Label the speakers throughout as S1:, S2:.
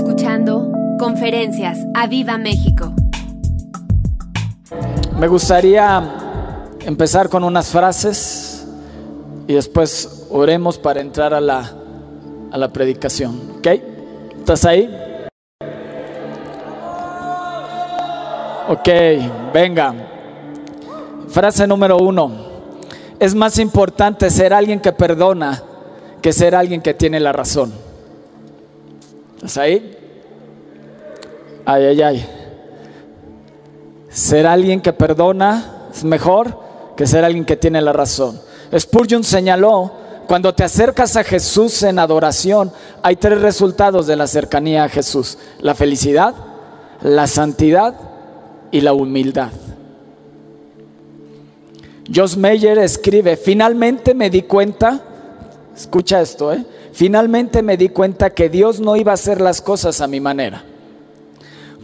S1: escuchando Conferencias a Viva México.
S2: Me gustaría empezar con unas frases y después oremos para entrar a la, a la predicación. ¿Ok? ¿Estás ahí? Ok, venga. Frase número uno. Es más importante ser alguien que perdona que ser alguien que tiene la razón. ¿Estás ahí? Ay, ay, ay. Ser alguien que perdona es mejor que ser alguien que tiene la razón. Spurgeon señaló, cuando te acercas a Jesús en adoración, hay tres resultados de la cercanía a Jesús. La felicidad, la santidad y la humildad. Josh Meyer escribe, finalmente me di cuenta, escucha esto, ¿eh? Finalmente me di cuenta que Dios no iba a hacer las cosas a mi manera.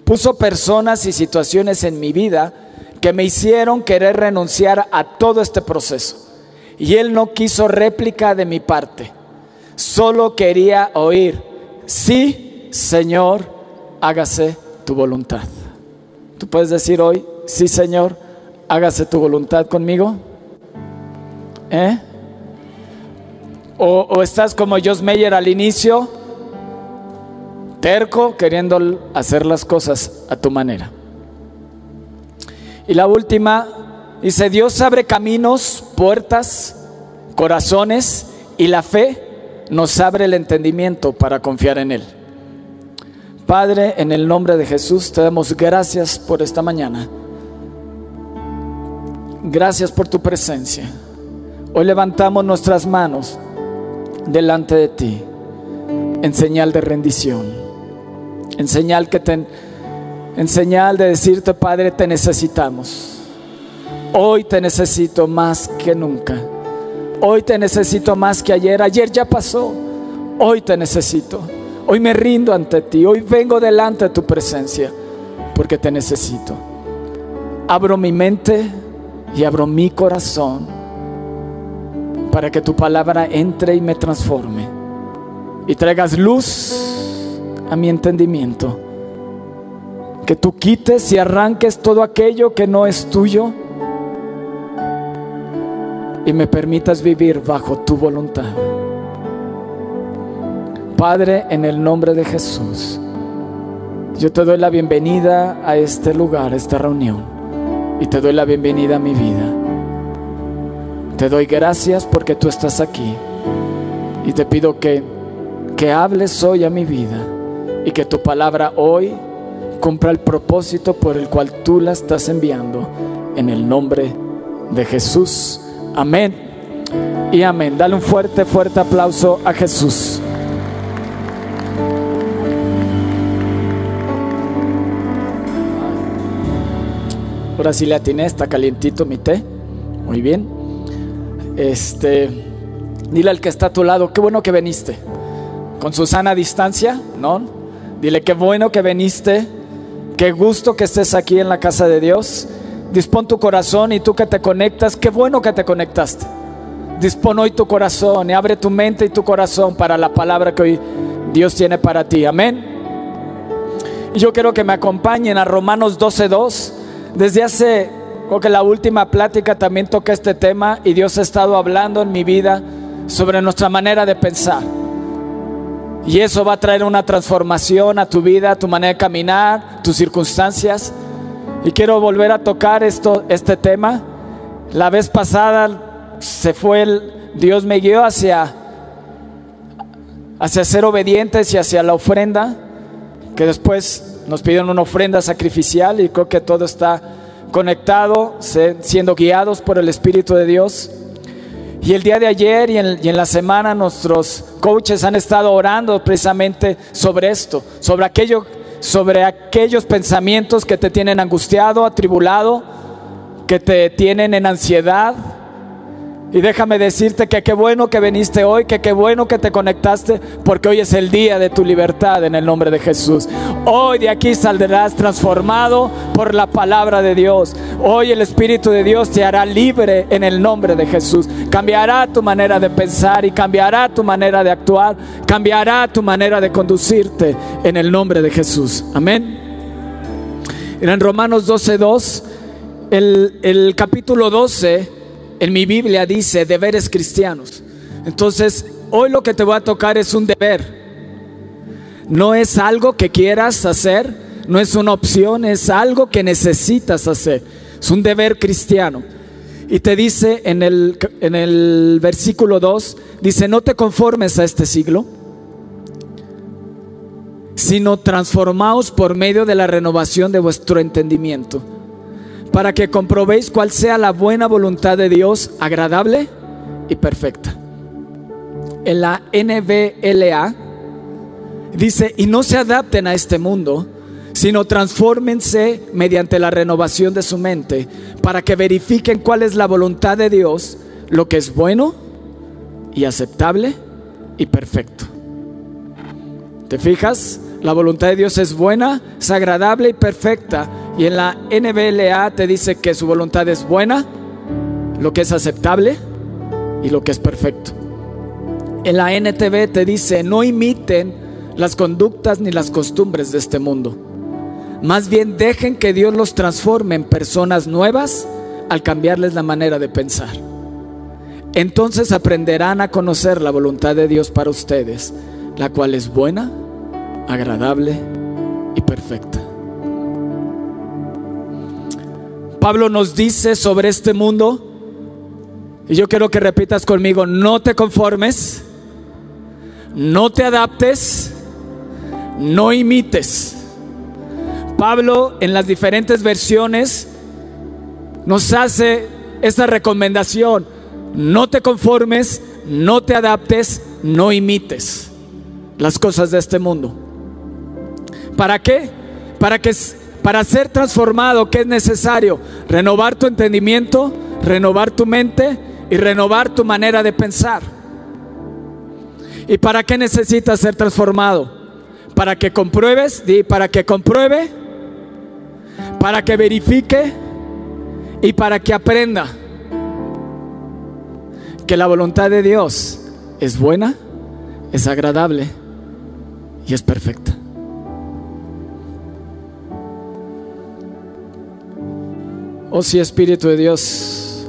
S2: Puso personas y situaciones en mi vida que me hicieron querer renunciar a todo este proceso. Y Él no quiso réplica de mi parte. Solo quería oír, sí, Señor, hágase tu voluntad. Tú puedes decir hoy, sí, Señor, hágase tu voluntad conmigo. ¿Eh? O, estás como Josh Meyer al inicio, terco, queriendo hacer las cosas a tu manera. Y la última, dice, Dios abre caminos, puertas, corazones y la fe nos abre el entendimiento para confiar en Él. Padre, en el nombre de Jesús, te damos gracias por esta mañana. Gracias por tu presencia. Hoy levantamos nuestras manos delante de ti en señal de rendición, en señal que te, en señal de decirte, Padre, te necesitamos. Hoy te necesito más que nunca. Hoy te necesito más que ayer. Ayer ya pasó. Hoy te necesito. Hoy me rindo ante ti. Hoy vengo delante de tu presencia porque te necesito. Abro mi mente y abro mi corazón para que tu palabra entre y me transforme y traigas luz a mi entendimiento. Que tú quites y arranques todo aquello que no es tuyo y me permitas vivir bajo tu voluntad. Padre, en el nombre de Jesús, yo te doy la bienvenida a este lugar, a esta reunión, y te doy la bienvenida a mi vida. Te doy gracias porque tú estás aquí, y te pido que, que hables hoy a mi vida, y que tu palabra hoy cumpla el propósito por el cual tú la estás enviando, en el nombre de Jesús. Amén y amén. Dale un fuerte, fuerte aplauso a Jesús. Ahora sí le atiné, está calientito mi té. Muy bien. Este, dile al que está a tu lado, qué bueno que viniste. Con su sana distancia, ¿no? Dile qué bueno que viniste. Qué gusto que estés aquí en la casa de Dios. Dispón tu corazón y tú que te conectas, qué bueno que te conectaste. Dispón hoy tu corazón y abre tu mente y tu corazón para la palabra que hoy Dios tiene para ti. Amén. Yo quiero que me acompañen a Romanos 12.2. Desde hace, creo que la última plática también toqué este tema y Dios ha estado hablando en mi vida sobre nuestra manera de pensar. Y eso va a traer una transformación a tu vida, a tu manera de caminar, tus circunstancias. Y quiero volver a tocar esto, este tema. La vez pasada se fue el, Dios me guió hacia, hacia ser obedientes y hacia la ofrenda, que después nos pidieron una ofrenda sacrificial y creo que todo está conectado, siendo guiados por el Espíritu de Dios. Y el día de ayer y en, y en, la semana nuestros coaches han estado orando precisamente sobre esto, sobre aquello, sobre aquellos pensamientos que te tienen angustiado, atribulado, que te tienen en ansiedad, Y déjame decirte que qué bueno que viniste hoy, que qué bueno que te conectaste, porque hoy es el día de tu libertad en el nombre de Jesús. Hoy de aquí saldrás transformado por la palabra de Dios. Hoy el Espíritu de Dios te hará libre en el nombre de Jesús. Cambiará tu manera de pensar y cambiará tu manera de actuar, cambiará tu manera de conducirte en el nombre de Jesús. Amén. En Romanos 12.2, el, el capítulo 12 en mi Biblia dice deberes cristianos. Entonces, hoy lo que te voy a tocar es un deber. No es algo que quieras hacer, no es una opción, es algo que necesitas hacer. Es un deber cristiano. Y te dice en el, en el versículo 2, dice, no te conformes a este siglo, sino transformaos por medio de la renovación de vuestro entendimiento para que comprobéis cuál sea la buena voluntad de Dios, agradable y perfecta. En la NBLA dice, y no se adapten a este mundo, sino transfórmense mediante la renovación de su mente, para que verifiquen cuál es la voluntad de Dios, lo que es bueno y aceptable y perfecto. ¿Te fijas? La voluntad de Dios es buena, es agradable y perfecta. Y en la NBLA te dice que su voluntad es buena, lo que es aceptable y lo que es perfecto. En la NTV te dice, no imiten las conductas ni las costumbres de este mundo. Más bien dejen que Dios los transforme en personas nuevas al cambiarles la manera de pensar. Entonces aprenderán a conocer la voluntad de Dios para ustedes, la cual es buena, agradable y perfecta. Pablo nos dice sobre este mundo, y yo quiero que repitas conmigo, no te conformes, no te adaptes, no imites. Pablo en las diferentes versiones nos hace esta recomendación, no te conformes, no te adaptes, no imites las cosas de este mundo. ¿Para qué? Para que para ser transformado, ¿qué es necesario? Renovar tu entendimiento, renovar tu mente y renovar tu manera de pensar. ¿Y para qué necesitas ser transformado? Para que compruebes, di, para que compruebe, para que verifique y para que aprenda que la voluntad de Dios es buena, es agradable y es perfecta. Oh sí, Espíritu de Dios,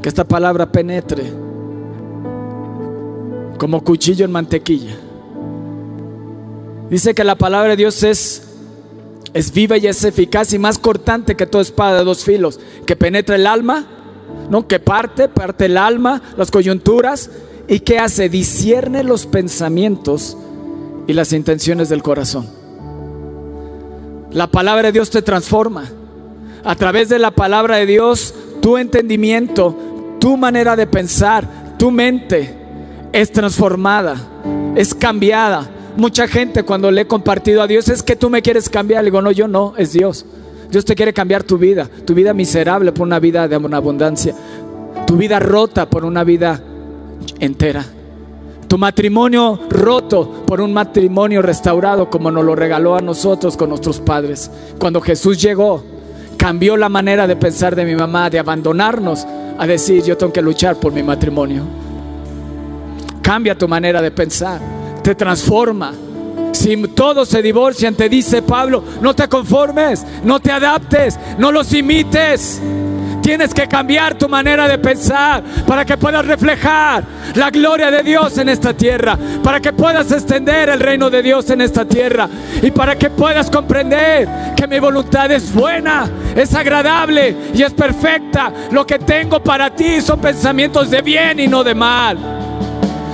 S2: que esta palabra penetre como cuchillo en mantequilla. Dice que la palabra de Dios es, es viva y es eficaz y más cortante que toda espada de dos filos, que penetra el alma, ¿no? que parte, parte el alma, las coyunturas, y que hace, discierne los pensamientos y las intenciones del corazón. La palabra de Dios te transforma a través de la palabra de Dios, tu entendimiento, tu manera de pensar, tu mente es transformada, es cambiada. Mucha gente cuando le he compartido a Dios es que tú me quieres cambiar. Le digo, no, yo no, es Dios. Dios te quiere cambiar tu vida, tu vida miserable por una vida de abundancia, tu vida rota por una vida entera, tu matrimonio roto por un matrimonio restaurado como nos lo regaló a nosotros con nuestros padres. Cuando Jesús llegó, cambió la manera de pensar de mi mamá, de abandonarnos a decir, yo tengo que luchar por mi matrimonio. Cambia tu manera de pensar, te transforma. Si todos se divorcian, te dice Pablo, no te conformes, no te adaptes, no los imites. Tienes que cambiar tu manera de pensar para que puedas reflejar la gloria de Dios en esta tierra, para que puedas extender el reino de Dios en esta tierra y para que puedas comprender que mi voluntad es buena, es agradable y es perfecta. Lo que tengo para ti son pensamientos de bien y no de mal.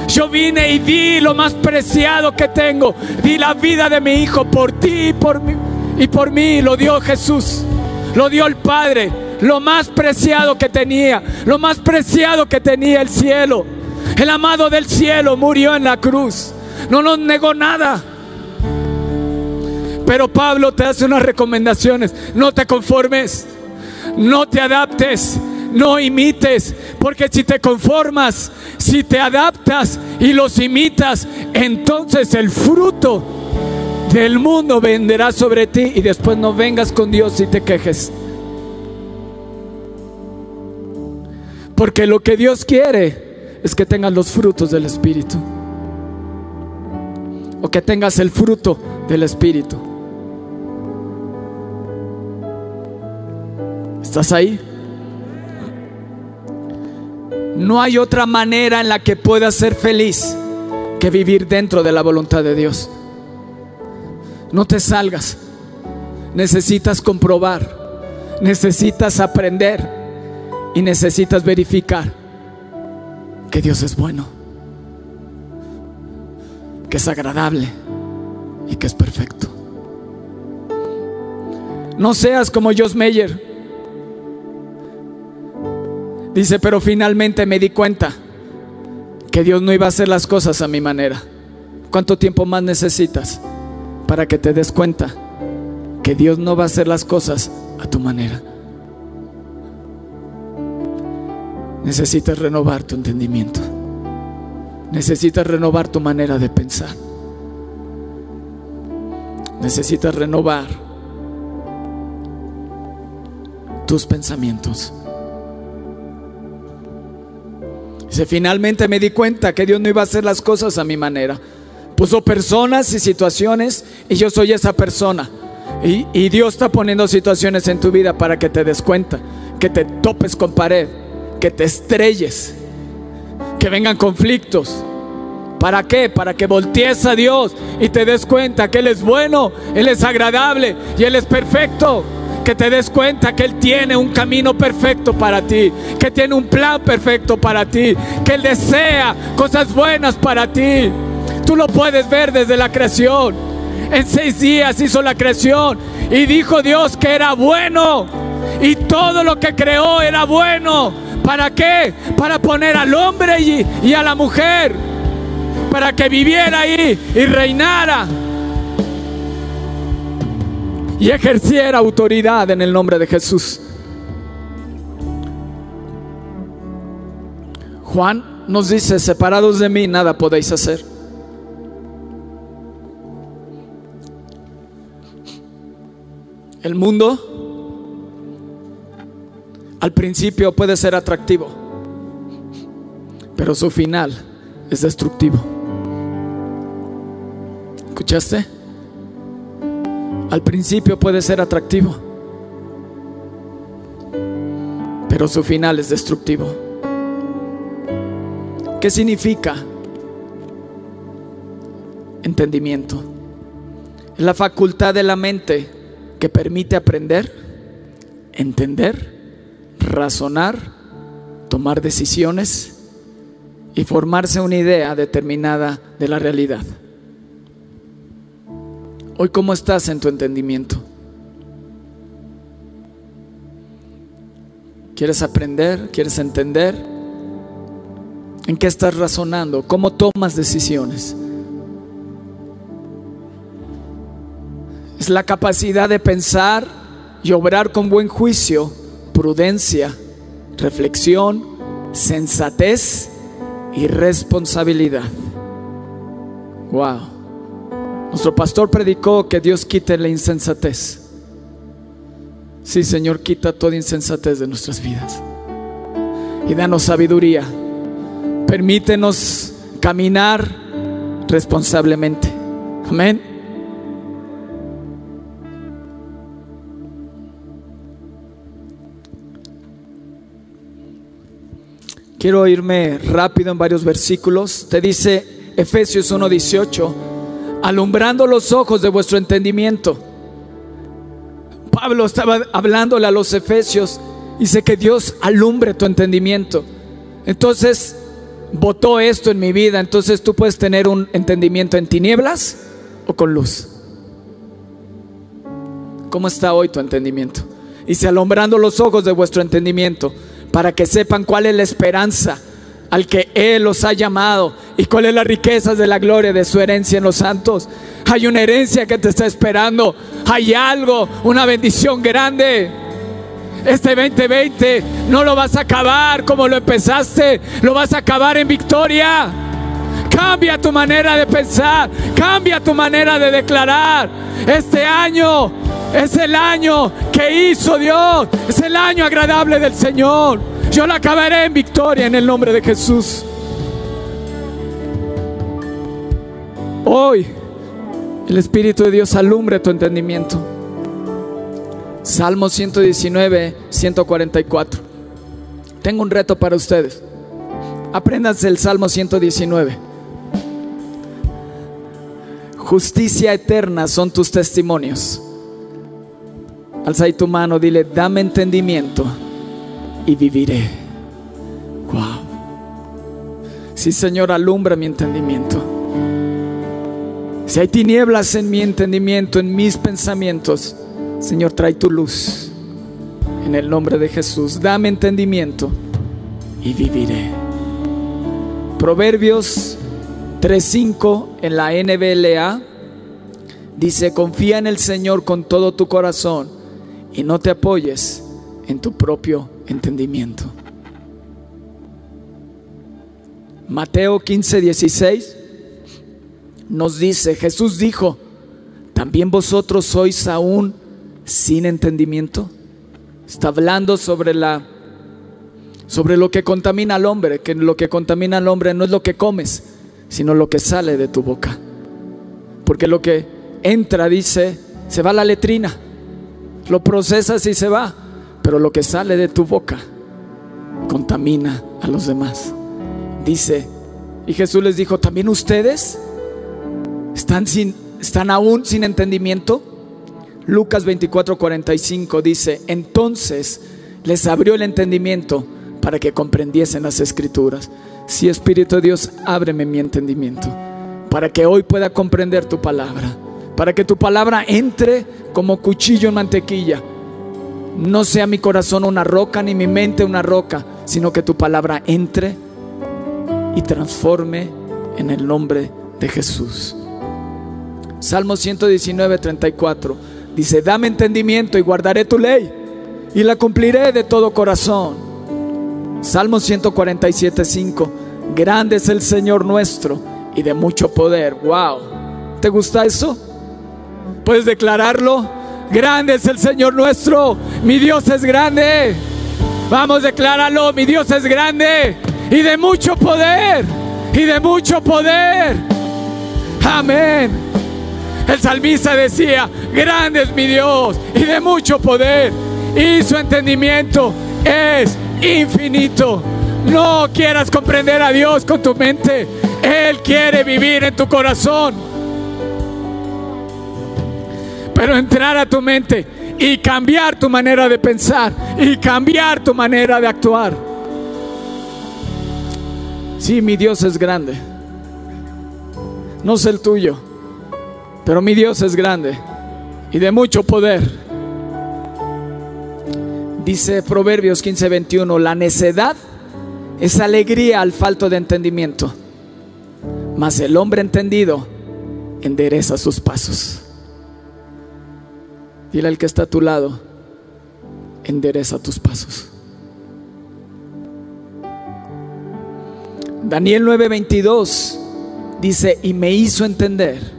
S2: Yo vine y di lo más preciado que tengo. Di la vida de mi hijo por ti y por mí. Y por mí lo dio Jesús. Lo dio el Padre lo más preciado que tenía, lo más preciado que tenía el cielo. El amado del cielo murió en la cruz, no nos negó nada. Pero Pablo te hace unas recomendaciones, no te conformes, no te adaptes, no imites, Porque si te conformas, si te adaptas y los imitas, entonces el fruto del mundo venderá sobre ti y después no vengas con Dios y te quejes. Porque lo que Dios quiere es que tengas los frutos del Espíritu. O que tengas el fruto del Espíritu. ¿Estás ahí? No hay otra manera en la que puedas ser feliz que vivir dentro de la voluntad de Dios. No te salgas. Necesitas comprobar. Necesitas aprender. Y necesitas verificar que Dios es bueno. Que es agradable. Y que es perfecto. No seas como Jos Meyer. Dice, pero finalmente me di cuenta que Dios no iba a hacer las cosas a mi manera. ¿Cuánto tiempo más necesitas para que te des cuenta que Dios no va a hacer las cosas a tu manera? Necesitas renovar tu entendimiento. Necesitas renovar tu manera de pensar. Necesitas renovar tus pensamientos. Dice, finalmente me di cuenta que Dios no iba a hacer las cosas a mi manera. Puso personas y situaciones y yo soy esa persona. Y, y, Dios está poniendo situaciones en tu vida para que te des cuenta, que te topes con pared, que te estrelles, que vengan conflictos. ¿Para qué? Para que voltees a Dios y te des cuenta que Él es bueno, Él es agradable y Él es perfecto. Que te des cuenta que Él tiene un camino perfecto para ti, que tiene un plan perfecto para ti, que Él desea cosas buenas para ti. Tú lo puedes ver desde la creación. En seis días hizo la creación y dijo Dios que era bueno. Y todo lo que creó era bueno. ¿Para qué? Para poner al hombre y, y a la mujer. Para que viviera ahí y reinara. Y ejerciera autoridad en el nombre de Jesús. Juan nos dice, separados de mí nada podéis hacer. El mundo al principio puede ser atractivo, pero su final es destructivo. ¿Escuchaste? Al principio puede ser atractivo, pero su final es destructivo. ¿Qué significa? Entendimiento. Es la facultad de la mente que permite aprender, entender, razonar, tomar decisiones y formarse una idea determinada de la realidad. Hoy, ¿cómo estás en tu entendimiento? ¿Quieres aprender? ¿Quieres entender? ¿En qué estás razonando? ¿Cómo tomas decisiones? Es la capacidad de pensar y obrar con buen juicio, prudencia, reflexión, sensatez y responsabilidad. Wow. Nuestro pastor predicó que Dios quite la insensatez. Sí, Señor, quita toda insensatez de nuestras vidas. Y danos sabiduría. Permítenos caminar responsablemente. Amén. Quiero irme rápido en varios versículos. Te dice Efesios 1:18, alumbrando los ojos de vuestro entendimiento. Pablo estaba hablándole a los Efesios, dice que Dios alumbre tu entendimiento. Entonces, votó esto en mi vida, entonces tú puedes tener un entendimiento en tinieblas o con luz. ¿Cómo está hoy tu entendimiento? Dice, alumbrando los ojos de vuestro entendimiento para que sepan cuál es la esperanza al que Él los ha llamado y cuál es la riqueza de la gloria de su herencia en los santos. Hay una herencia que te está esperando, hay algo, una bendición grande. Este 2020 no lo vas a acabar como lo empezaste, lo vas a acabar en victoria. Cambia tu manera de pensar, cambia tu manera de declarar. Este año es el año que hizo Dios, es el año agradable del Señor. Yo lo acabaré en victoria en el nombre de Jesús. Hoy el Espíritu de Dios alumbre tu entendimiento. Salmo 119, 144. Tengo un reto para ustedes. Apréndanse el Salmo 119. Justicia eterna son tus testimonios. Alza tu mano, dile, dame entendimiento y viviré. Wow. Sí, Señor, alumbra mi entendimiento. Si hay tinieblas en mi entendimiento, en mis pensamientos, Señor, trae tu luz. En el nombre de Jesús, dame entendimiento y viviré. Proverbios 3.5 en la NBLA dice, confía en el Señor con todo tu corazón y no te apoyes en tu propio entendimiento. Mateo 15.16 nos dice, Jesús dijo, ¿también vosotros sois aún sin entendimiento? Está hablando sobre la sobre lo que contamina al hombre, que lo que contamina al hombre no es lo que comes, sino lo que sale de tu boca. Porque lo que entra dice, se va a la letrina. Lo procesas y se va, pero lo que sale de tu boca contamina a los demás. Dice, y Jesús les dijo, "¿También ustedes están sin están aún sin entendimiento?" Lucas 24:45 dice, entonces les abrió el entendimiento para que comprendiesen las escrituras. Si Espíritu de Dios, ábreme mi entendimiento, para que hoy pueda comprender tu palabra, para que tu palabra entre como cuchillo en mantequilla. No sea mi corazón una roca ni mi mente una roca, sino que tu palabra entre y transforme en el nombre de Jesús. Salmo 119, 34. Dice, dame entendimiento y guardaré tu ley y la cumpliré de todo corazón. Salmo 147, 5. Grande es el Señor nuestro y de mucho poder. Wow. ¿Te gusta eso? ¿Puedes declararlo? Grande es el Señor nuestro. Mi Dios es grande. Vamos, decláralo. Mi Dios es grande y de mucho poder. Y de mucho poder. Amén. El salmista decía, grande es mi Dios y de mucho poder. Y su entendimiento es infinito. No quieras comprender a Dios con tu mente. Él quiere vivir en tu corazón. Pero entrar a tu mente y cambiar tu manera de pensar y cambiar tu manera de actuar. Sí, mi Dios es grande. No sé el tuyo. Pero mi Dios es grande y de mucho poder. Dice Proverbios 15:21, la necedad es alegría al falto de entendimiento, mas el hombre entendido endereza sus pasos. Dile al que está a tu lado, endereza tus pasos. Daniel 9:22 dice, y me hizo entender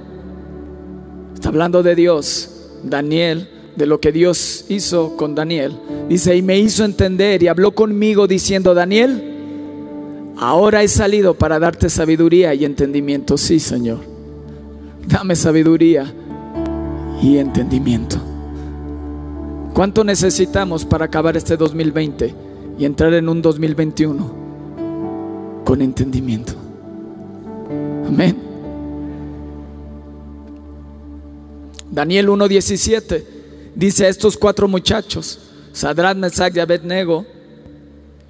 S2: Está hablando de Dios. Daniel, de lo que Dios hizo con Daniel. Dice, y me hizo entender y habló conmigo diciendo, Daniel, ahora he salido para darte sabiduría y entendimiento. Sí, Señor. Dame sabiduría y entendimiento. ¿Cuánto necesitamos para acabar este 2020 y entrar en un 2021 con entendimiento? Amén. Daniel 1.17 dice a estos cuatro muchachos, Sadrat, Mesach y Abednego,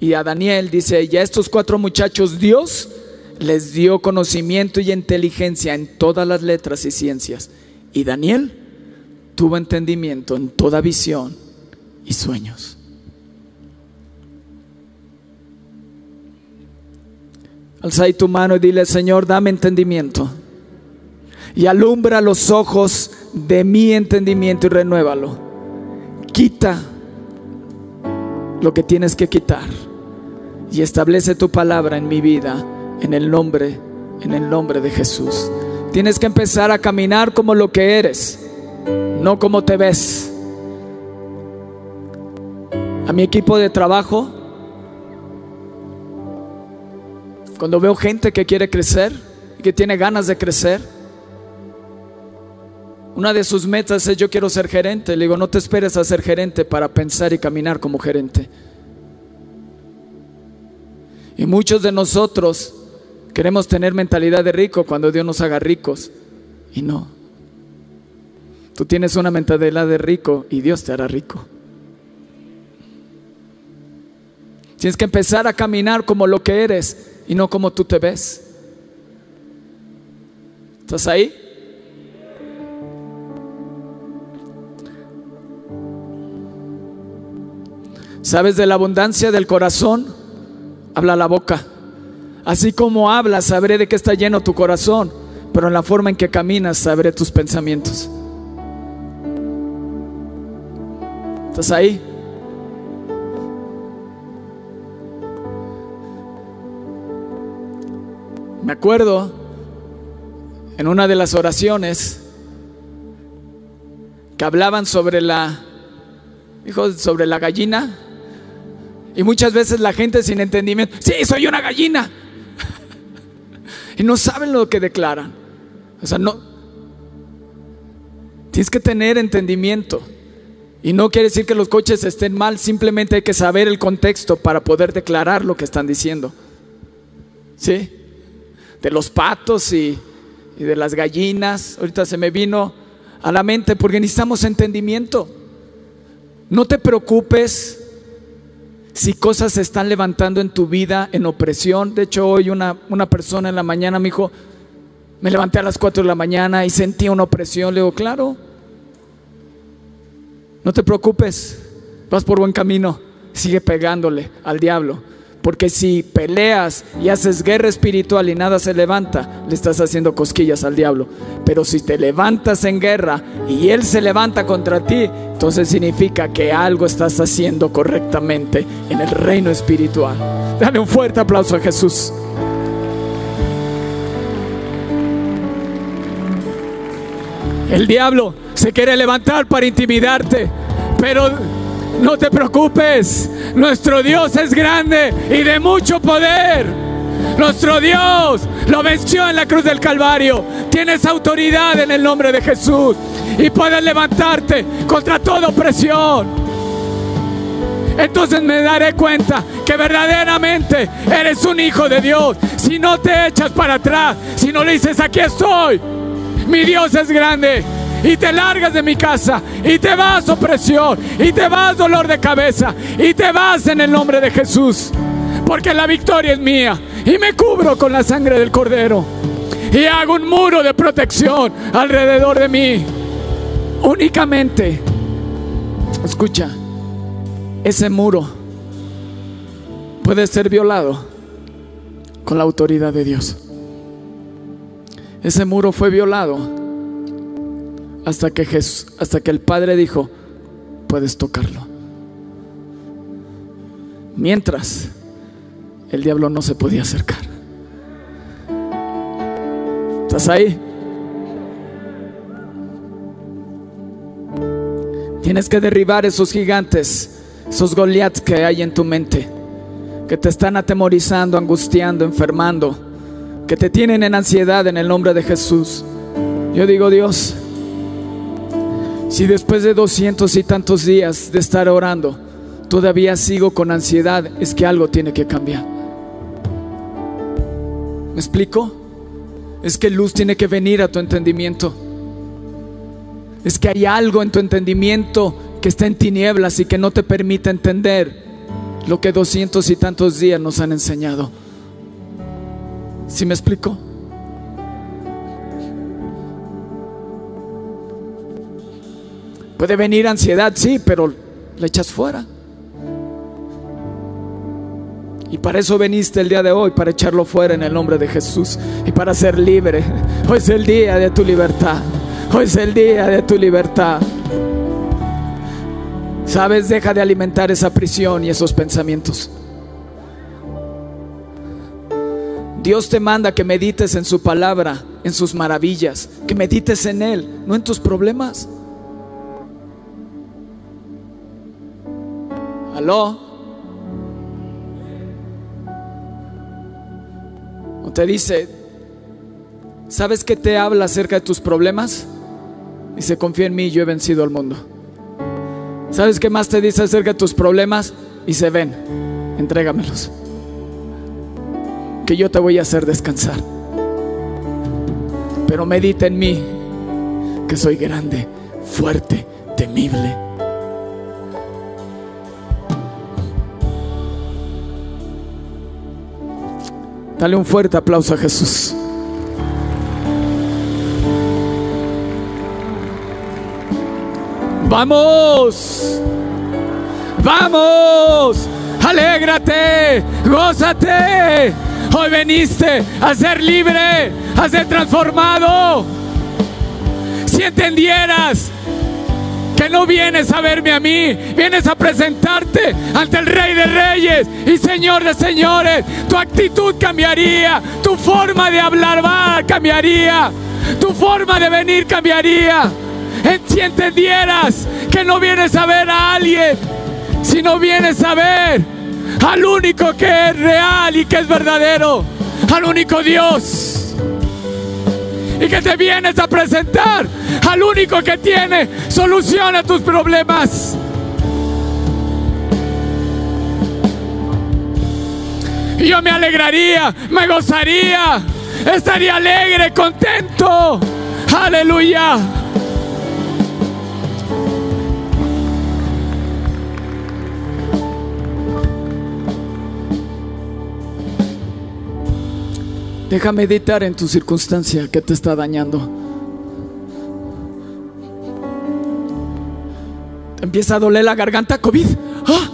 S2: y a Daniel dice, y a estos cuatro muchachos Dios les dio conocimiento y inteligencia en todas las letras y ciencias. Y Daniel tuvo entendimiento en toda visión y sueños. Alza ahí tu mano y dile, Señor, dame entendimiento y alumbra los ojos de mi entendimiento y renuévalo. Quita lo que tienes que quitar y establece tu palabra en mi vida en el nombre en el nombre de Jesús. Tienes que empezar a caminar como lo que eres, no como te ves. A mi equipo de trabajo, cuando veo gente que quiere crecer y que tiene ganas de crecer, una de sus metas es yo quiero ser gerente. Le digo, no te esperes a ser gerente para pensar y caminar como gerente. Y muchos de nosotros queremos tener mentalidad de rico cuando Dios nos haga ricos. Y no. Tú tienes una mentalidad de rico y Dios te hará rico. Tienes que empezar a caminar como lo que eres y no como tú te ves. ¿Estás ahí? ¿Sabes de la abundancia del corazón? Habla la boca. Así como hablas, sabré de qué está lleno tu corazón, pero en la forma en que caminas, sabré tus pensamientos. ¿Estás ahí? Me acuerdo en una de las oraciones que hablaban sobre la, dijo, sobre la gallina. Y muchas veces la gente sin entendimiento, sí, soy una gallina. y no saben lo que declaran. O sea, no. Tienes que tener entendimiento. Y no quiere decir que los coches estén mal, simplemente hay que saber el contexto para poder declarar lo que están diciendo. ¿Sí? De los patos y, de las gallinas. Ahorita se me vino a la mente porque necesitamos entendimiento. No te preocupes si cosas se están levantando en tu vida en opresión. De hecho, hoy una, una persona en la mañana me dijo, me levanté a las 4 de la mañana y sentí una opresión. Le digo, claro, no te preocupes, vas por buen camino, sigue pegándole al diablo. Porque si peleas y haces guerra espiritual y nada se levanta, le estás haciendo cosquillas al diablo. Pero si te levantas en guerra y él se levanta contra ti, entonces significa que algo estás haciendo correctamente en el reino espiritual. Dale un fuerte aplauso a Jesús. El diablo se quiere levantar para intimidarte, pero no te preocupes, nuestro Dios es grande y de mucho poder. Nuestro Dios lo venció en la cruz del Calvario. Tienes autoridad en el nombre de Jesús y puedes levantarte contra toda opresión. Entonces me daré cuenta que verdaderamente eres un hijo de Dios. Si no te echas para atrás, si no le dices, aquí estoy, mi Dios es grande y te largas de mi casa y te vas opresión y te vas dolor de cabeza y te vas en el nombre de Jesús. Porque la victoria es mía y me cubro con la sangre del cordero y hago un muro de protección alrededor de mí. Únicamente, escucha, ese muro puede ser violado con la autoridad de Dios. Ese muro fue violado hasta que Jesús, hasta que el Padre dijo, puedes tocarlo. Mientras el diablo no se podía acercar. ¿Estás ahí? Tienes que derribar esos gigantes, esos Goliaths que hay en tu mente, que te están atemorizando, angustiando, enfermando, que te tienen en ansiedad en el nombre de Jesús. Yo digo, Dios, si después de doscientos y tantos días de estar orando, todavía sigo con ansiedad, es que algo tiene que cambiar. ¿Me explico? Es que luz tiene que venir a tu entendimiento. Es que hay algo en tu entendimiento que está en tinieblas y que no te permite entender lo que doscientos y tantos días nos han enseñado. ¿Sí me explico? Puede venir ansiedad, sí, pero la echas fuera. Y para eso veniste el día de hoy, para echarlo fuera en el nombre de Jesús y para ser libre. Hoy es el día de tu libertad. Hoy es el día de tu libertad. Sabes, deja de alimentar esa prisión y esos pensamientos. Dios te manda que medites en su palabra, en sus maravillas, que medites en Él, no en tus problemas. ¿Aló? ¿O te dice, ¿sabes que te habla acerca de tus problemas? Dice, confía en mí, yo he vencido al mundo. ¿Sabes qué más te dice acerca de tus problemas? Y se ven, entrégamelos. Que yo te voy a hacer descansar. Pero medita en mí, que soy grande, fuerte, temible. Dale un fuerte aplauso a Jesús. Vamos, vamos, alégrate, gózate. Hoy veniste a ser libre, a ser transformado. Si entendieras que no vienes a verme a mí, vienes a presentarte ante el Rey de Reyes y Señor de Señores, tu actitud cambiaría, tu forma de hablar va, cambiaría, tu forma de venir cambiaría. Si entendieras que no vienes a ver a alguien, sino vienes a ver al único que es real y que es verdadero, al único Dios. Y que te vienes a presentar al único que tiene solución a tus problemas. Y yo me alegraría, me gozaría, estaría alegre, contento. Aleluya. Deja meditar en tu circunstancia que te está dañando. Te empieza a doler la garganta, COVID. ¡Ah!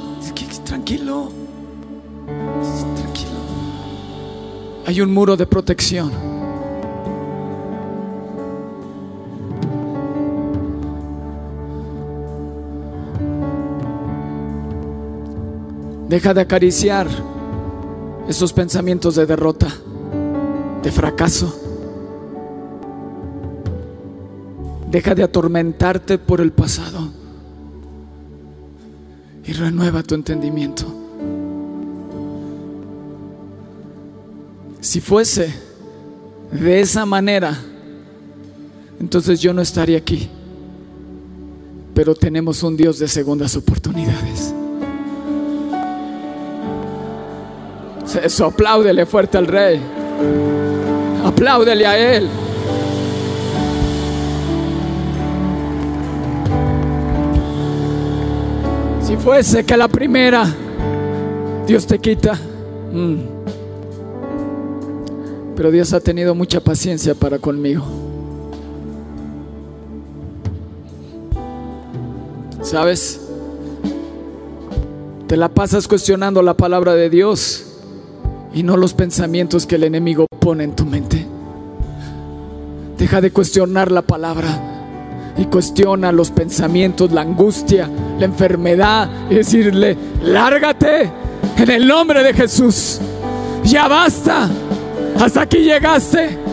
S2: Tranquilo. Tranquilo. Hay un muro de protección. Deja de acariciar esos pensamientos de derrota de fracaso. Deja de atormentarte por el pasado y renueva tu entendimiento. Si fuese de esa manera, entonces yo no estaría aquí. Pero tenemos un Dios de segundas oportunidades. Eso, apláudele fuerte al rey. Apláudele a Él. Si fuese que la primera Dios te quita. Mm. Pero Dios ha tenido mucha paciencia para conmigo. ¿Sabes? Te la pasas cuestionando la palabra de Dios y no los pensamientos que el enemigo pone en tu mente. Deja de cuestionar la palabra y cuestiona los pensamientos, la angustia, la enfermedad y decirle, lárgate en el nombre de Jesús. Ya basta. Hasta aquí llegaste.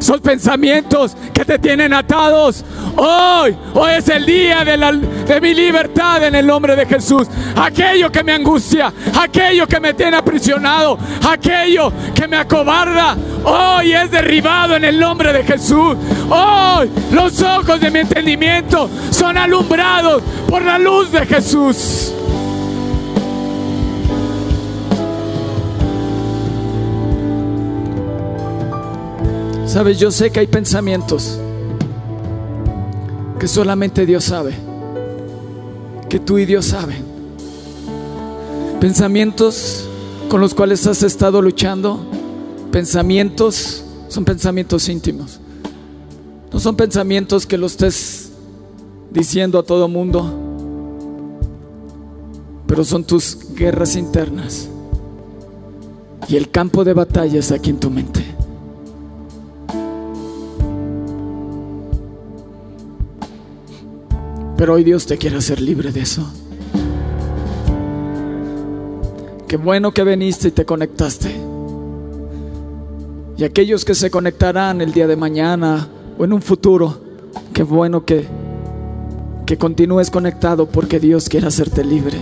S2: Son pensamientos que te tienen atados. Hoy, hoy es el día de, la, de mi libertad en el nombre de Jesús. Aquello que me angustia, aquello que me tiene aprisionado, aquello que me acobarda, hoy es derribado en el nombre de Jesús. Hoy los ojos de mi entendimiento son alumbrados por la luz de Jesús. Sabes, yo sé que hay pensamientos que solamente Dios sabe, que tú y Dios saben. Pensamientos con los cuales has estado luchando, pensamientos son pensamientos íntimos. No son pensamientos que lo estés diciendo a todo mundo, pero son tus guerras internas. Y el campo de batalla es aquí en tu mente. Pero hoy Dios te quiere hacer libre de eso. Qué bueno que viniste y te conectaste. Y aquellos que se conectarán el día de mañana o en un futuro, qué bueno que, que continúes conectado porque Dios quiere hacerte libre.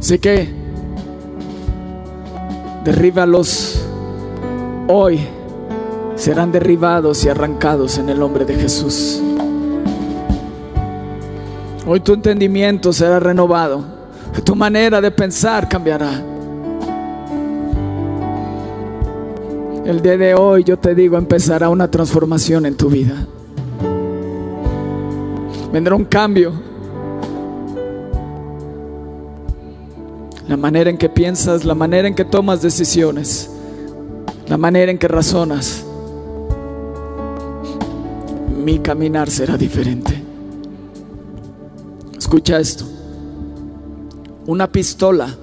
S2: Así que derríbalos hoy, serán derribados y arrancados en el nombre de Jesús. Hoy tu entendimiento será renovado, tu manera de pensar cambiará. El día de hoy yo te digo, empezará una transformación en tu vida. Vendrá un cambio. La manera en que piensas, la manera en que tomas decisiones, la manera en que razonas. Mi caminar será diferente. Escucha esto. Una pistola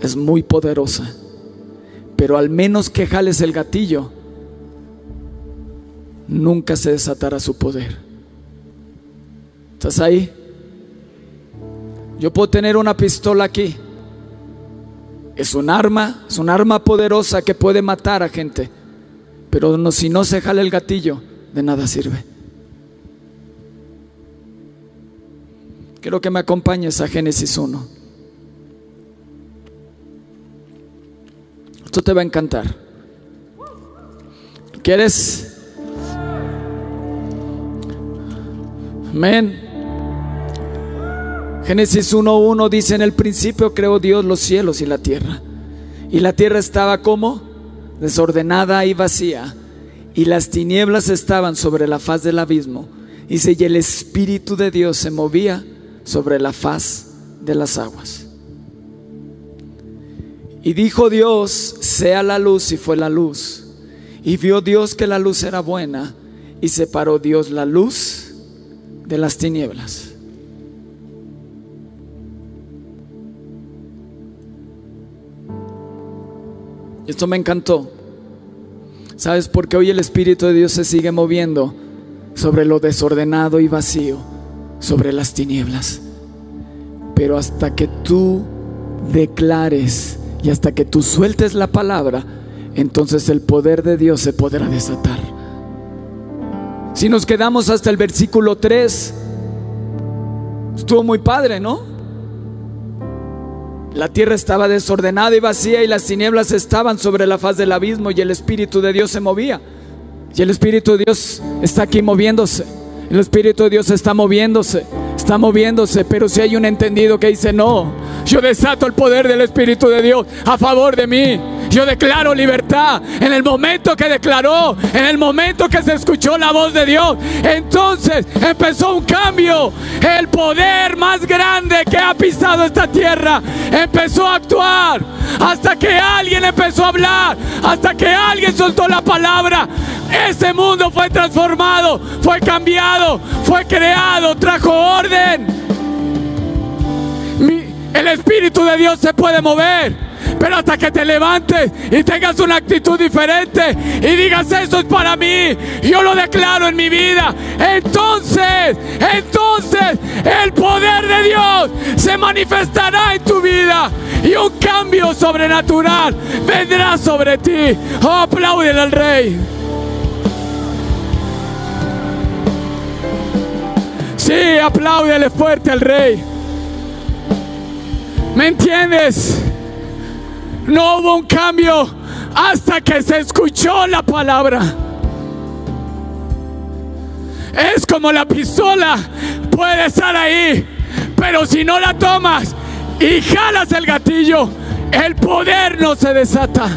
S2: es muy poderosa pero al menos que jales el gatillo, nunca se desatará su poder. ¿Estás ahí? Yo puedo tener una pistola aquí. Es un arma, es un arma poderosa que puede matar a gente. Pero si no se jala el gatillo, de nada sirve. Quiero que me acompañes a Génesis 1. Esto te va a encantar. ¿Quieres? Amén. Génesis 1.1 dice, en el principio creó Dios los cielos y la tierra. Y la tierra estaba como desordenada y vacía. Y las tinieblas estaban sobre la faz del abismo. Dice, y el Espíritu de Dios se movía sobre la faz de las aguas. Y dijo Dios, sea la luz y fue la luz. Y vio Dios que la luz era buena y separó Dios la luz de las tinieblas. Esto me encantó. ¿Sabes por qué hoy el Espíritu de Dios se sigue moviendo sobre lo desordenado y vacío, sobre las tinieblas? Pero hasta que tú declares y hasta que tú sueltes la palabra, entonces el poder de Dios se podrá desatar. Si nos quedamos hasta el versículo 3, estuvo muy padre, ¿no? La tierra estaba desordenada y vacía y las tinieblas estaban sobre la faz del abismo y el Espíritu de Dios se movía. Y el Espíritu de Dios está aquí moviéndose. El Espíritu de Dios está moviéndose, está moviéndose, pero si hay un entendido que dice, no, yo desato el poder del Espíritu de Dios a favor de mí. Yo declaro libertad en el momento que declaró, en el momento que se escuchó la voz de Dios. Entonces empezó un cambio. El poder más grande que ha pisado esta tierra empezó a actuar. Hasta que alguien empezó a hablar, hasta que alguien soltó la palabra. Ese mundo fue transformado, fue cambiado, fue creado, trajo orden. el Espíritu de Dios se puede mover. Pero hasta que te levantes y tengas una actitud diferente y digas, esto es para mí, yo lo declaro en mi vida. Entonces, entonces el poder de Dios se manifestará en tu vida y un cambio sobrenatural vendrá sobre ti. Oh, al rey. Sí, apláudele fuerte al rey. ¿Me entiendes? No hubo un cambio hasta que se escuchó la palabra. Es como la pistola, puede estar ahí, pero si no la tomas y jalas el gatillo, el poder no se desata.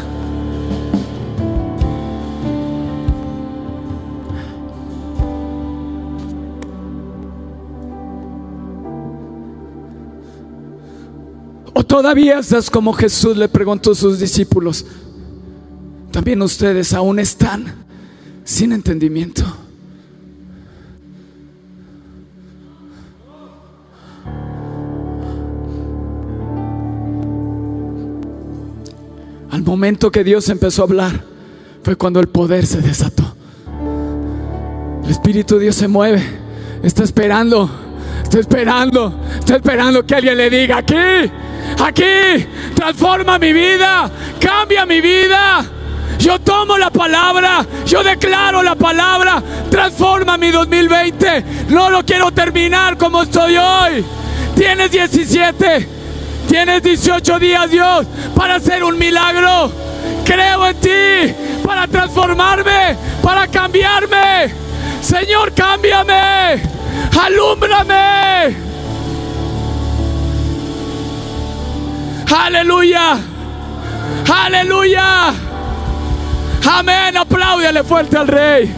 S2: Todavía estás como Jesús le preguntó a sus discípulos? También ustedes aún están sin entendimiento. Al momento que Dios empezó a hablar, fue cuando el poder se desató. El Espíritu de Dios se mueve Está esperando, está esperando, está esperando que alguien le diga, aquí, aquí, transforma mi vida, cambia mi vida. Yo tomo la palabra, yo declaro la palabra, transforma mi 2020. No lo quiero terminar como estoy hoy. Tienes 17, tienes 18 días, Dios, para hacer un milagro. Creo en ti para transformarme, para cambiarme. Señor, cámbiame, alúmbrame. Aleluya, aleluya. Amén, apláudele fuerte al rey.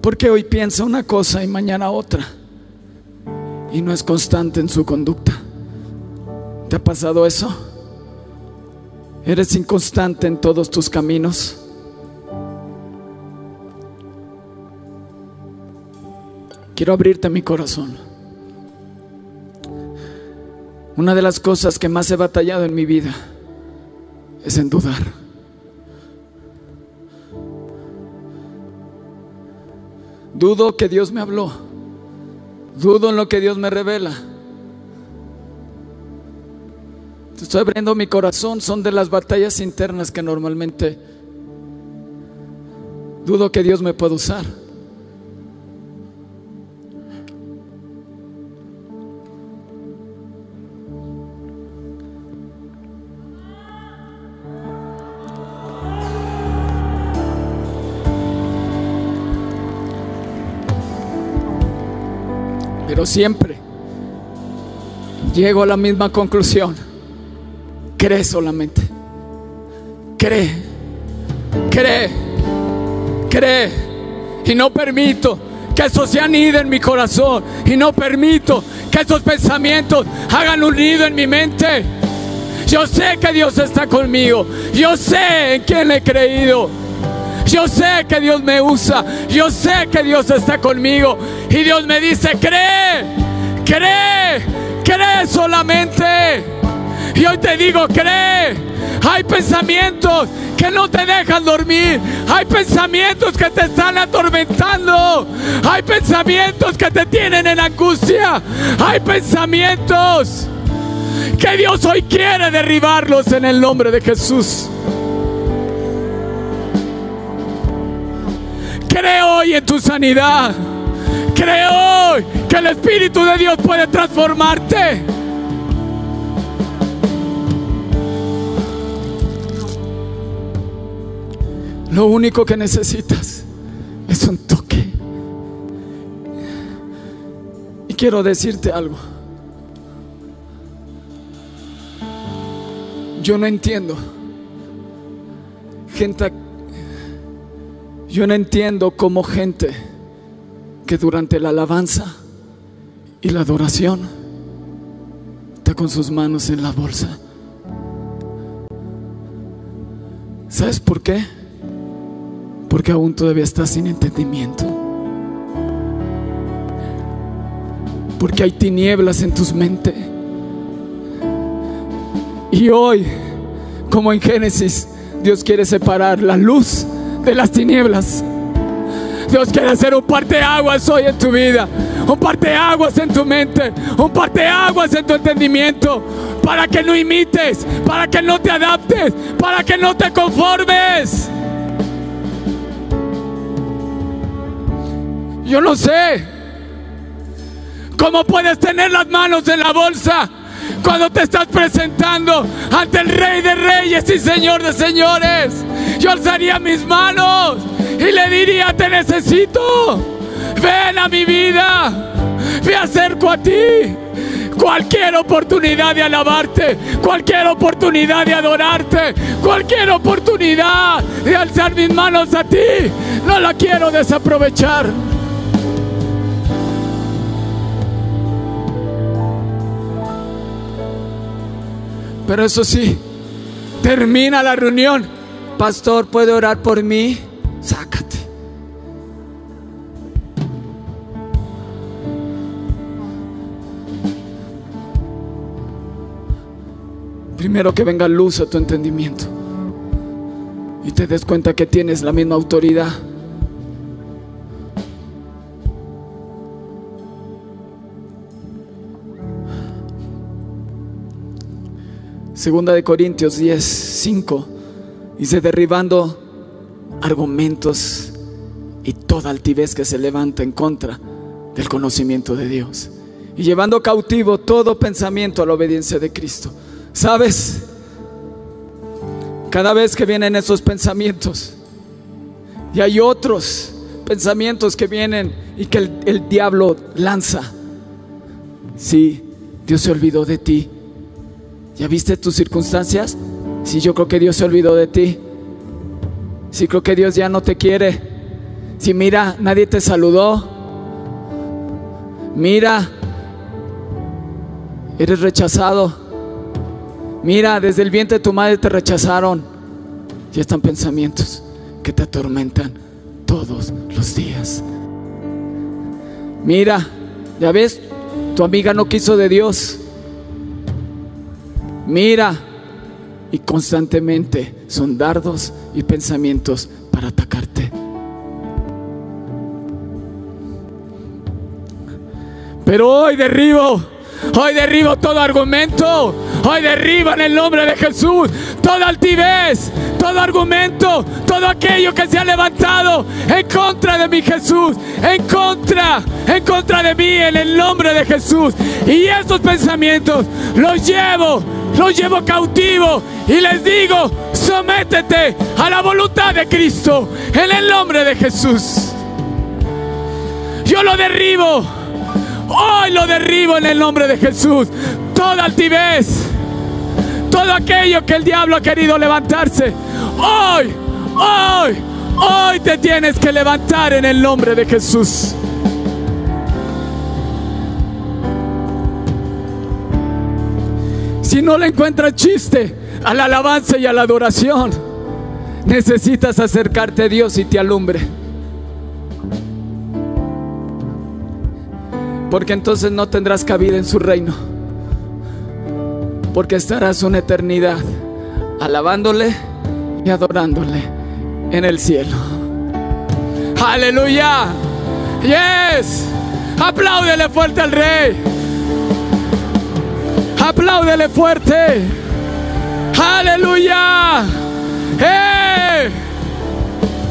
S2: Porque hoy piensa una cosa y mañana otra. Y no es constante en su conducta. ¿Te ha pasado eso? ¿Eres inconstante en todos tus caminos? Quiero abrirte mi corazón. Una de las cosas que más he batallado en mi vida es en dudar. Dudo que Dios me habló. Dudo en lo que Dios me revela. Estoy abriendo mi corazón. Son de las batallas internas que normalmente dudo que Dios me pueda usar. Siempre llego a la misma conclusión. Cree solamente. Cree. Cree. Cree. Y no permito que eso se anide en mi corazón. Y no permito que esos pensamientos hagan un nido en mi mente. Yo sé que Dios está conmigo. Yo sé en quién he creído. Yo sé que Dios me usa. Yo sé que Dios está conmigo. Y Dios me dice, cree, cree, cree solamente. Y hoy te digo, cree. Hay pensamientos que no te dejan dormir. Hay pensamientos que te están atormentando. Hay pensamientos que te tienen en angustia. Hay pensamientos que Dios hoy quiere derribarlos en el nombre de Jesús. Creo hoy en tu sanidad. Creo hoy que el Espíritu de Dios puede transformarte. Lo único que necesitas es un toque. Y quiero decirte algo. Yo no entiendo. Gente yo no entiendo cómo gente que durante la alabanza y la adoración está con sus manos en la bolsa. ¿Sabes por qué? Porque aún todavía está sin entendimiento. Porque hay tinieblas en tus mente. Y hoy, como en Génesis, Dios quiere separar la luz de las tinieblas. Dios quiere hacer un parteaguas hoy en tu vida, un parteaguas en tu mente, un parteaguas en tu entendimiento, para que no imites, para que no te adaptes, para que no te conformes. Yo no sé cómo puedes tener las manos en la bolsa cuando te estás presentando ante el Rey de Reyes y Señor de Señores. Yo alzaría mis manos y le diría, te necesito. Ven a mi vida. Me acerco a ti. Cualquier oportunidad de alabarte, cualquier oportunidad de adorarte, cualquier oportunidad de alzar mis manos a ti, no la quiero desaprovechar. Pero eso sí, termina la reunión pastor, ¿puede orar por mí? Sácate. Primero que venga luz a tu entendimiento y te des cuenta que tienes la misma autoridad. Segunda de Corintios 10, 5. Dice, derribando argumentos y toda altivez que se levanta en contra del conocimiento de Dios. Y llevando cautivo todo pensamiento a la obediencia de Cristo. ¿Sabes? Cada vez que vienen esos pensamientos, y hay otros pensamientos que vienen y que el, el diablo lanza. Sí, Dios se olvidó de ti. ¿Ya viste tus circunstancias? Sí, yo creo que Dios se olvidó de ti. Sí, creo que Dios ya no te quiere. Sí, mira, nadie te saludó. Mira, eres rechazado. Mira, desde el vientre de tu madre te rechazaron. Ya están pensamientos que te atormentan todos los días. Mira, ya ves, tu amiga no quiso de Dios. Mira, y constantemente son dardos y pensamientos para atacarte. Pero hoy derribo, hoy derribo todo argumento, hoy derribo en el nombre de Jesús toda altivez, todo argumento, todo aquello que se ha levantado en contra de mi Jesús, en contra, en contra de mí, en el nombre de Jesús. Y esos pensamientos los llevo, los llevo cautivo y les digo, sométete a la voluntad de Cristo, en el nombre de Jesús. Yo lo derribo, hoy lo derribo en el nombre de Jesús. Toda altivez, todo aquello que el diablo ha querido levantarse, hoy, hoy, hoy te tienes que levantar en el nombre de Jesús. Si no le encuentras chiste a la alabanza y a la adoración, necesitas acercarte a Dios y te alumbre. Porque entonces no tendrás cabida en su reino. Porque estarás una eternidad alabándole y adorándole en el cielo. Aleluya. Yes. Apláudele fuerte al rey. Apláudele fuerte. Aleluya. ¡Eh!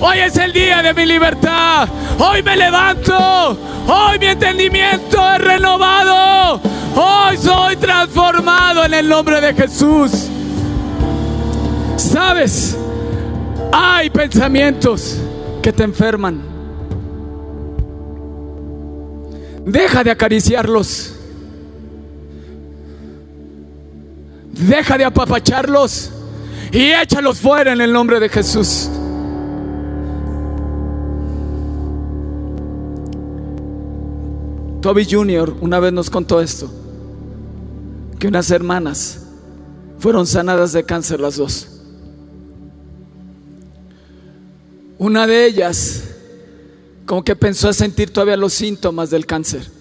S2: Hoy es el día de mi libertad. Hoy me levanto. Hoy mi entendimiento es renovado. Hoy soy transformado en el nombre de Jesús. ¿Sabes? Hay pensamientos que te enferman. Deja de acariciarlos. Deja de apapacharlos y échalos fuera en el nombre de Jesús. Toby Jr. una vez nos contó esto, que unas hermanas fueron sanadas de cáncer las dos. Una de ellas como que pensó a sentir todavía los síntomas del cáncer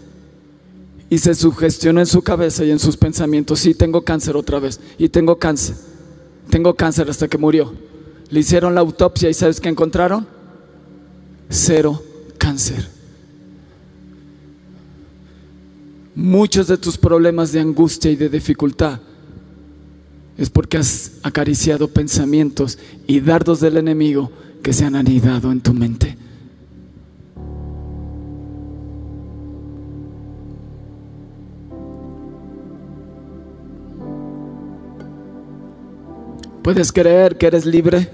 S2: y se sugestionó en su cabeza y en sus pensamientos, sí, tengo cáncer otra vez y tengo cáncer, tengo cáncer hasta que murió. Le hicieron la autopsia y ¿sabes qué encontraron? Cero cáncer. Muchos de tus problemas de angustia y de dificultad es porque has acariciado pensamientos y dardos del enemigo que se han anidado en tu mente. ¿Puedes creer que eres libre?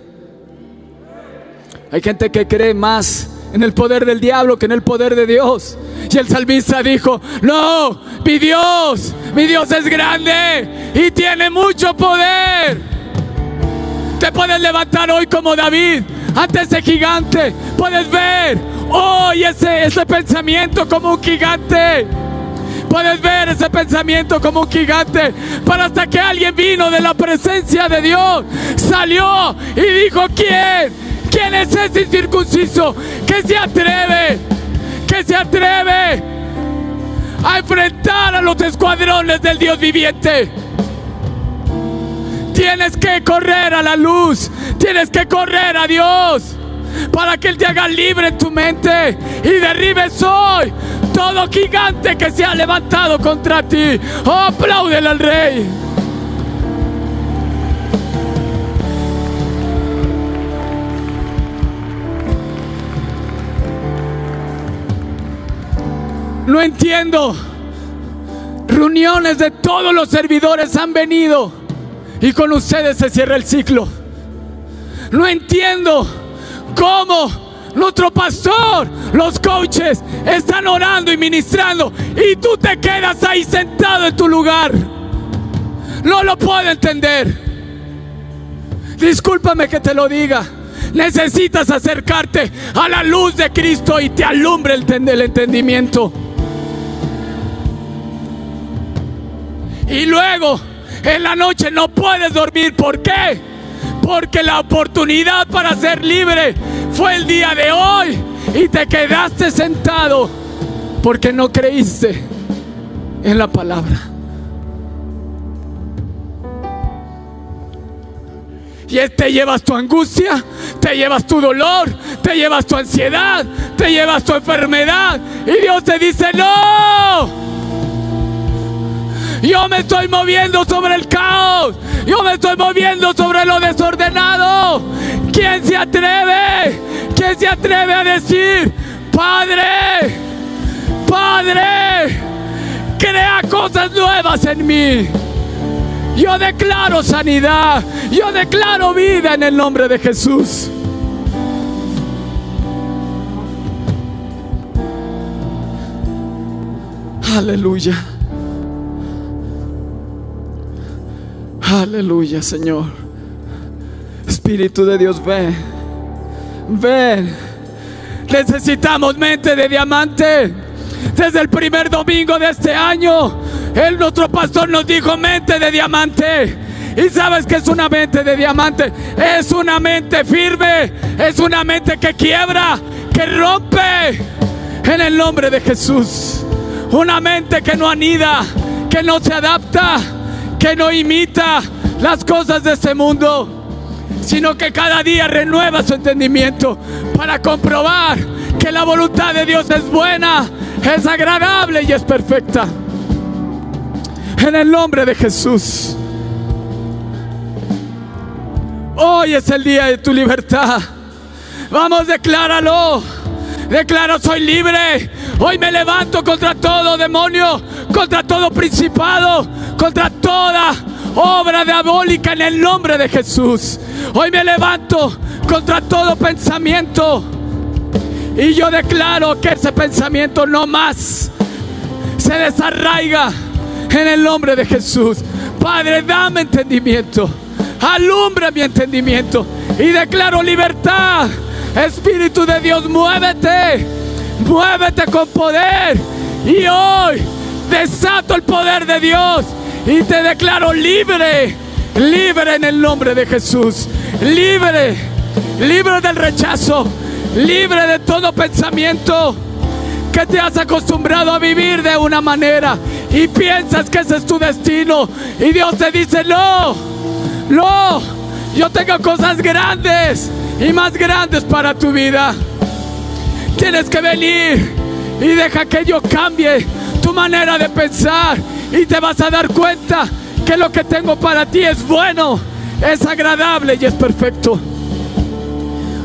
S2: Hay gente que cree más en el poder del diablo que en el poder de Dios. Y el salmista dijo, no, mi Dios, mi Dios es grande y tiene mucho poder. Te puedes levantar hoy como David ante ese gigante. Puedes ver hoy ese, ese pensamiento como un gigante. Puedes ver ese pensamiento como un gigante. Para hasta que alguien vino de la presencia de Dios, salió y dijo, ¿quién? ¿Quién es ese incircunciso que se atreve? Que se atreve a enfrentar a los escuadrones del Dios viviente. Tienes que correr a la luz. Tienes que correr a Dios para que Él te haga libre en tu mente y derribes hoy todo gigante que se ha levantado contra ti. Oh, apláudele al Rey. No entiendo. Reuniones de todos los servidores han venido y con ustedes se cierra el ciclo. No entiendo cómo nuestro pastor, los coaches están orando y ministrando y tú te quedas ahí sentado en tu lugar. No lo puedo entender. Discúlpame que te lo diga. Necesitas acercarte a la luz de Cristo y te alumbre el, el entendimiento. Y luego en la noche no puedes dormir. ¿Por qué? Porque la oportunidad para ser libre fue el día de hoy. Y te quedaste sentado porque no creíste en la palabra. Y te llevas tu angustia, te llevas tu dolor, te llevas tu ansiedad, te llevas tu enfermedad. Y Dios te dice, no. Yo me estoy moviendo sobre el caos. Yo me estoy moviendo sobre lo desordenado. ¿Quién se atreve? ¿Quién se atreve a decir, Padre, Padre, crea cosas nuevas en mí? Yo declaro sanidad. Yo declaro vida en el nombre de Jesús. Aleluya. Aleluya, Señor. Espíritu de Dios, ven. Ven. Necesitamos mente de diamante. Desde el primer domingo de este año, el nuestro pastor nos dijo mente de diamante. Y sabes que es una mente de diamante. Es una mente firme. Es una mente que quiebra, que rompe. En el nombre de Jesús. Una mente que no anida, que no se adapta que no imita las cosas de este mundo, sino que cada día renueva su entendimiento para comprobar que la voluntad de Dios es buena, es agradable y es perfecta. En el nombre de Jesús. Hoy es el día de tu libertad. Vamos, decláralo. Declaro, soy libre. Hoy me levanto contra todo demonio, contra todo principado, contra toda obra diabólica en el nombre de Jesús. Hoy me levanto contra todo pensamiento. Y yo declaro que ese pensamiento no más se desarraiga en el nombre de Jesús. Padre, dame entendimiento. Alumbra mi entendimiento. Y declaro libertad Espíritu de Dios, muévete. Muévete con poder. Y hoy desato el poder de Dios y te declaro libre. Libre en el nombre de Jesús. Libre. Libre del rechazo. Libre de todo pensamiento que te has acostumbrado a vivir de una manera y piensas que ese es tu destino. Y Dios te dice, no, no, yo tengo cosas grandes y más grandes para tu vida. Tienes que venir y deja que yo cambie tu manera de pensar y te vas a dar cuenta que lo que tengo para ti es bueno, es agradable y es perfecto.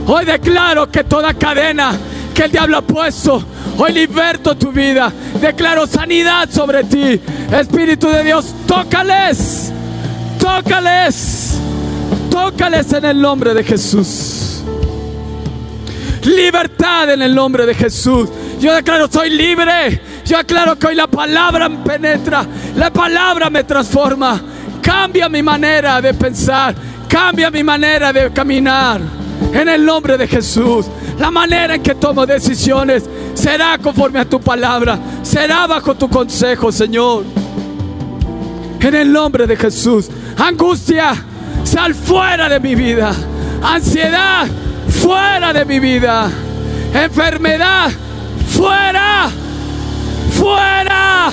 S2: Hoy declaro que toda cadena que el diablo ha puesto, hoy liberto tu vida. Declaro sanidad sobre ti. Espíritu de Dios, tócales, tócales, tócales en el nombre de Jesús. Libertad en el nombre de Jesús. Yo declaro, soy libre. Yo declaro que hoy la palabra me penetra. La palabra me transforma. Cambia mi manera de pensar. Cambia mi manera de caminar. En el nombre de Jesús. La manera en que tomo decisiones será conforme a tu palabra. Será bajo tu consejo, Señor. En el nombre de Jesús. Angustia, sal fuera de mi vida. Ansiedad, fuera de mi vida. Enfermedad, fuera, fuera,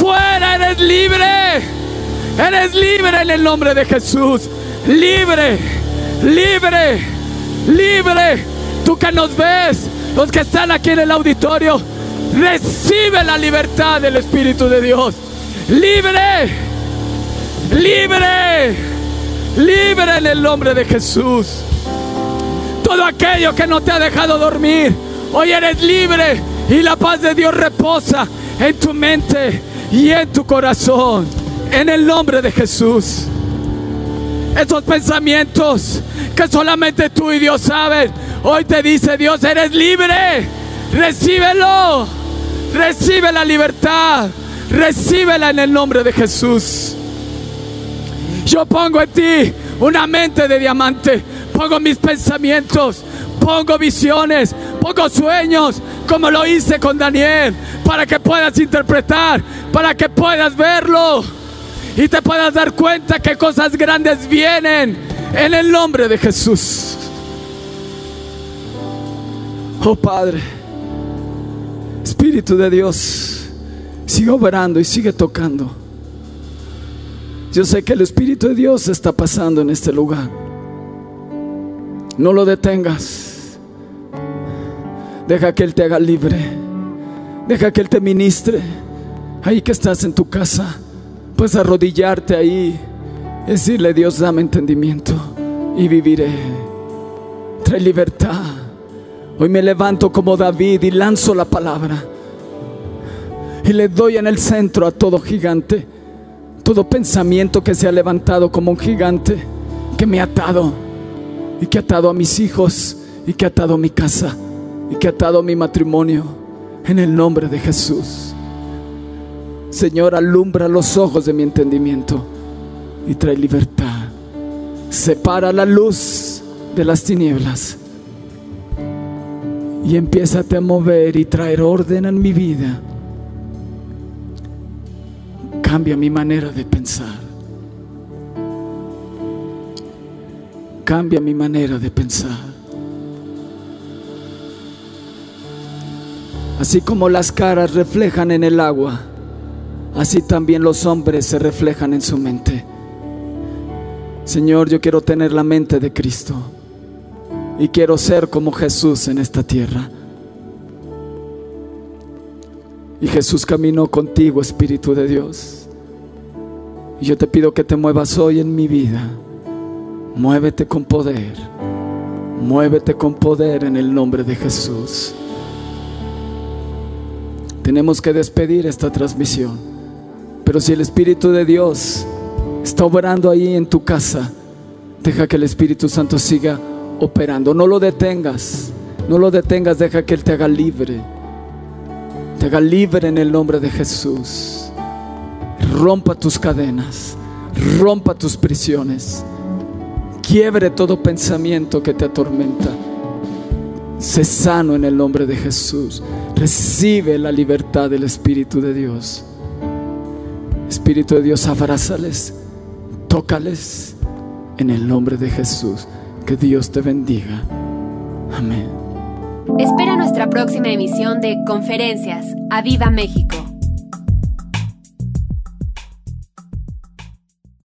S2: fuera, eres libre. Eres libre en el nombre de Jesús. Libre, libre, libre. Tú que nos ves, los que están aquí en el auditorio, recibe la libertad del Espíritu de Dios. Libre, libre, libre en el nombre de Jesús. Todo aquello que no te ha dejado dormir, hoy eres libre y la paz de Dios reposa en tu mente y en tu corazón. En el nombre de Jesús. Esos pensamientos que solamente tú y Dios saben. Hoy te dice Dios, eres libre. Recíbelo. Recibe la libertad. Recíbela en el nombre de Jesús. Yo pongo en ti una mente de diamante. Pongo mis pensamientos. Pongo visiones. Pongo sueños. Como lo hice con Daniel. Para que puedas interpretar. Para que puedas verlo. Y te puedas dar cuenta que cosas grandes vienen. En el nombre de Jesús. Oh Padre. Espíritu de Dios. Sigue obrando y sigue tocando. Yo sé que el Espíritu de Dios está pasando en este lugar. No lo detengas. Deja que Él te haga libre. Deja que Él te ministre. Ahí que estás en tu casa, puedes arrodillarte ahí. y Decirle, Dios, dame entendimiento y viviré. Trae libertad. Hoy me levanto como David y lanzo la palabra. Y le doy en el centro a todo gigante. Todo pensamiento que se ha levantado como un gigante. Que me ha atado. Y que ha atado a mis hijos. Y que ha atado a mi casa. Y que ha atado mi matrimonio. En el nombre de Jesús. Señor, alumbra los ojos de mi entendimiento. Y trae libertad. Separa la luz de las tinieblas y empiézate a mover y traer orden en mi vida. Cambia mi manera de pensar. Cambia mi manera de pensar. Así como las caras reflejan en el agua, así también los hombres se reflejan en su mente. Señor, yo quiero tener la mente de Cristo y quiero ser como Jesús en esta tierra. Y Jesús caminó contigo, Espíritu de Dios. Y yo te pido que te muevas hoy en mi vida. Muévete con poder. Muévete con poder en el nombre de Jesús. Tenemos que despedir esta transmisión. Pero si el Espíritu de Dios está obrando ahí en tu casa, deja que el Espíritu Santo siga operando. No lo detengas. No lo detengas. Deja que Él te haga libre. Te haga libre en el nombre de Jesús. Rompa tus cadenas. Rompa tus prisiones. Quiebre todo pensamiento que te atormenta. Sé sano en el nombre de Jesús. Recibe la libertad del Espíritu de Dios. Espíritu de Dios, abrázales, tócales en el nombre de Jesús. Que Dios te bendiga. Amén.
S1: Espera nuestra próxima emisión de Conferencias. ¡A Viva México!